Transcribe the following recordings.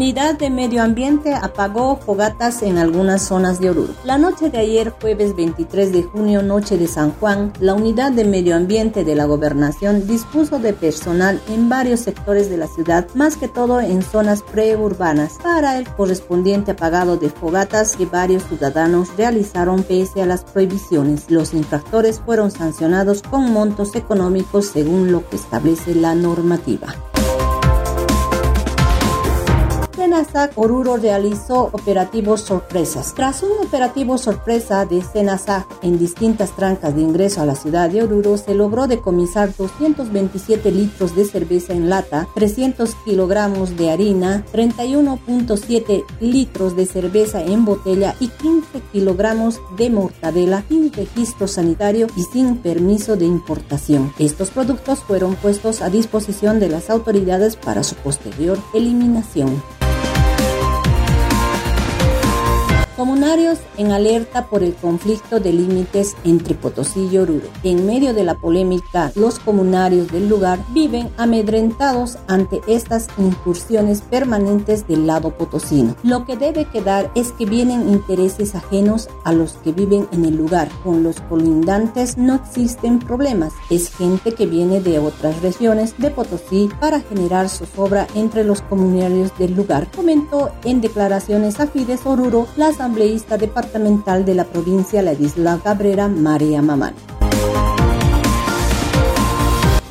Unidad de Medio Ambiente apagó fogatas en algunas zonas de Oruro. La noche de ayer, jueves 23 de junio, noche de San Juan, la Unidad de Medio Ambiente de la Gobernación dispuso de personal en varios sectores de la ciudad, más que todo en zonas preurbanas, para el correspondiente apagado de fogatas que varios ciudadanos realizaron pese a las prohibiciones. Los infractores fueron sancionados con montos económicos según lo que establece la normativa. Oruro realizó operativos sorpresas. Tras un operativo sorpresa de Senasac en distintas trancas de ingreso a la ciudad de Oruro, se logró decomisar 227 litros de cerveza en lata, 300 kilogramos de harina, 31.7 litros de cerveza en botella y 15 kilogramos de mortadela sin registro sanitario y sin permiso de importación. Estos productos fueron puestos a disposición de las autoridades para su posterior eliminación. Comunarios en alerta por el conflicto de límites entre Potosí y Oruro. En medio de la polémica, los comunarios del lugar viven amedrentados ante estas incursiones permanentes del lado potosino. Lo que debe quedar es que vienen intereses ajenos a los que viven en el lugar. Con los colindantes no existen problemas. Es gente que viene de otras regiones de Potosí para generar zozobra entre los comunarios del lugar, comentó en declaraciones a Fides Oruro las asambleísta departamental de la provincia La Isla Cabrera, María Mamani.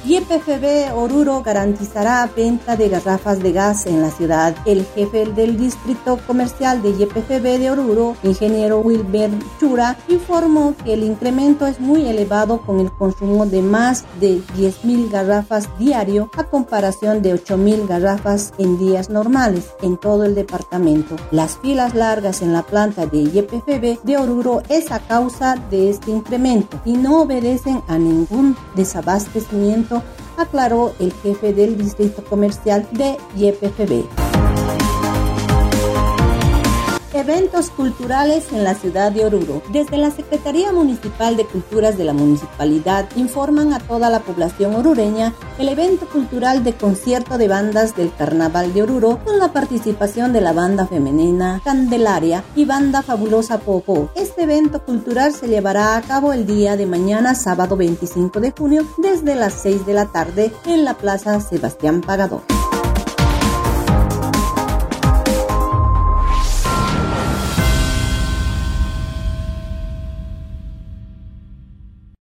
YPFB Oruro garantizará venta de garrafas de gas en la ciudad. El jefe del distrito comercial de YPFB de Oruro, ingeniero Wilber Chura, informó que el incremento es muy elevado con el consumo de más de 10.000 garrafas diario a comparación de 8.000 garrafas en días normales en todo el departamento. Las filas largas en la planta de YPFB de Oruro es a causa de este incremento y no obedecen a ningún desabastecimiento aclaró el jefe del distrito comercial de YPFB. Eventos culturales en la ciudad de Oruro. Desde la Secretaría Municipal de Culturas de la Municipalidad informan a toda la población orureña el evento cultural de concierto de bandas del Carnaval de Oruro con la participación de la banda femenina Candelaria y banda fabulosa Popo. Este evento cultural se llevará a cabo el día de mañana, sábado 25 de junio, desde las 6 de la tarde en la Plaza Sebastián Pagador.